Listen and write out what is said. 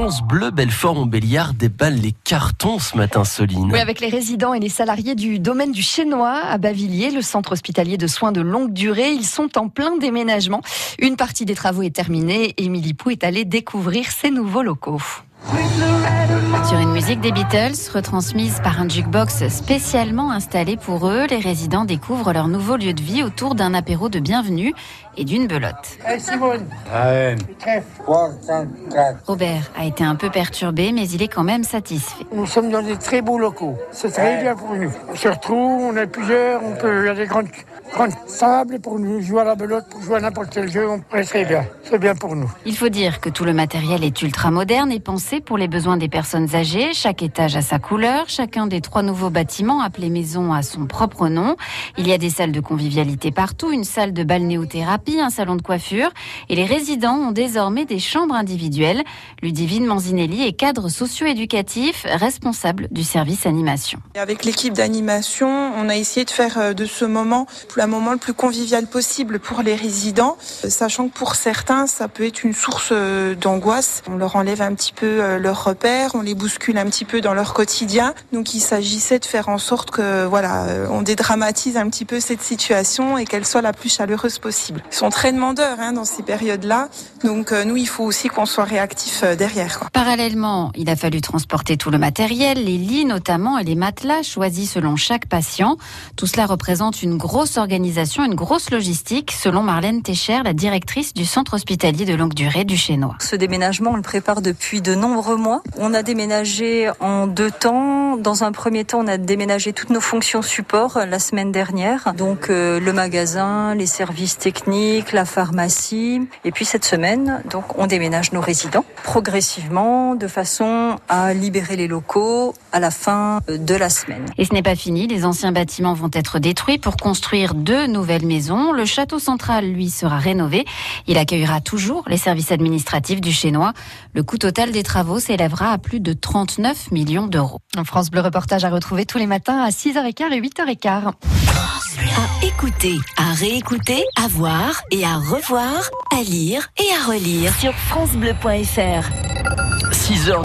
France Bleu, Belfort-Montbéliard déballe les cartons ce matin, Soline. Oui, avec les résidents et les salariés du domaine du Chénois à Bavilliers, le centre hospitalier de soins de longue durée. Ils sont en plein déménagement. Une partie des travaux est terminée. Émilie Pou est allée découvrir ces nouveaux locaux. Sur une musique des Beatles, retransmise par un jukebox spécialement installé pour eux, les résidents découvrent leur nouveau lieu de vie autour d'un apéro de bienvenue et d'une belote. Robert a été un peu perturbé, mais il est quand même satisfait. Nous sommes dans des très beaux locaux. C'est très bien pour nous. On se retrouve, on est plusieurs, on peut, il y a des grandes, grandes sables pour nous jouer à la belote, pour jouer à n'importe quel jeu. On est très bien. C'est bien pour nous. Il faut dire que tout le matériel est ultra moderne et pensé pour les besoins des personnes âgées. Chaque étage a sa couleur. Chacun des trois nouveaux bâtiments appelés maison a son propre nom. Il y a des salles de convivialité partout, une salle de balnéothérapie, un salon de coiffure. Et les résidents ont désormais des chambres individuelles. Ludivine Manzinelli est cadre socio-éducatif, responsable du service animation. Avec l'équipe d'animation, on a essayé de faire euh, de ce moment un moment le plus convivial possible pour les résidents, sachant que pour certains, ça peut être une source euh, d'angoisse. On leur enlève un petit peu euh, leurs on les bouscule un petit peu dans leur quotidien. Donc il s'agissait de faire en sorte que voilà, on dédramatise un petit peu cette situation et qu'elle soit la plus chaleureuse possible. Ils sont très demandeurs hein, dans ces périodes-là, donc nous il faut aussi qu'on soit réactif derrière. Quoi. Parallèlement, il a fallu transporter tout le matériel, les lits notamment et les matelas choisis selon chaque patient. Tout cela représente une grosse organisation, une grosse logistique, selon Marlène Técher, la directrice du centre hospitalier de longue durée du Chénois. Ce déménagement, on le prépare depuis de nombreux mois. On a déménagé en deux temps. Dans un premier temps, on a déménagé toutes nos fonctions support la semaine dernière. Donc euh, le magasin, les services techniques, la pharmacie. Et puis cette semaine, donc on déménage nos résidents progressivement de façon à libérer les locaux à la fin de la semaine. Et ce n'est pas fini. Les anciens bâtiments vont être détruits pour construire deux nouvelles maisons. Le château central, lui, sera rénové. Il accueillera toujours les services administratifs du Chénois. Le coût total des travaux s'élèvera à plus de 39 millions d'euros. En France Bleu Reportage à retrouver tous les matins à 6h15 et 8h15. À écouter, à réécouter, à voir et à revoir, à lire et à relire sur FranceBleu.fr. 6h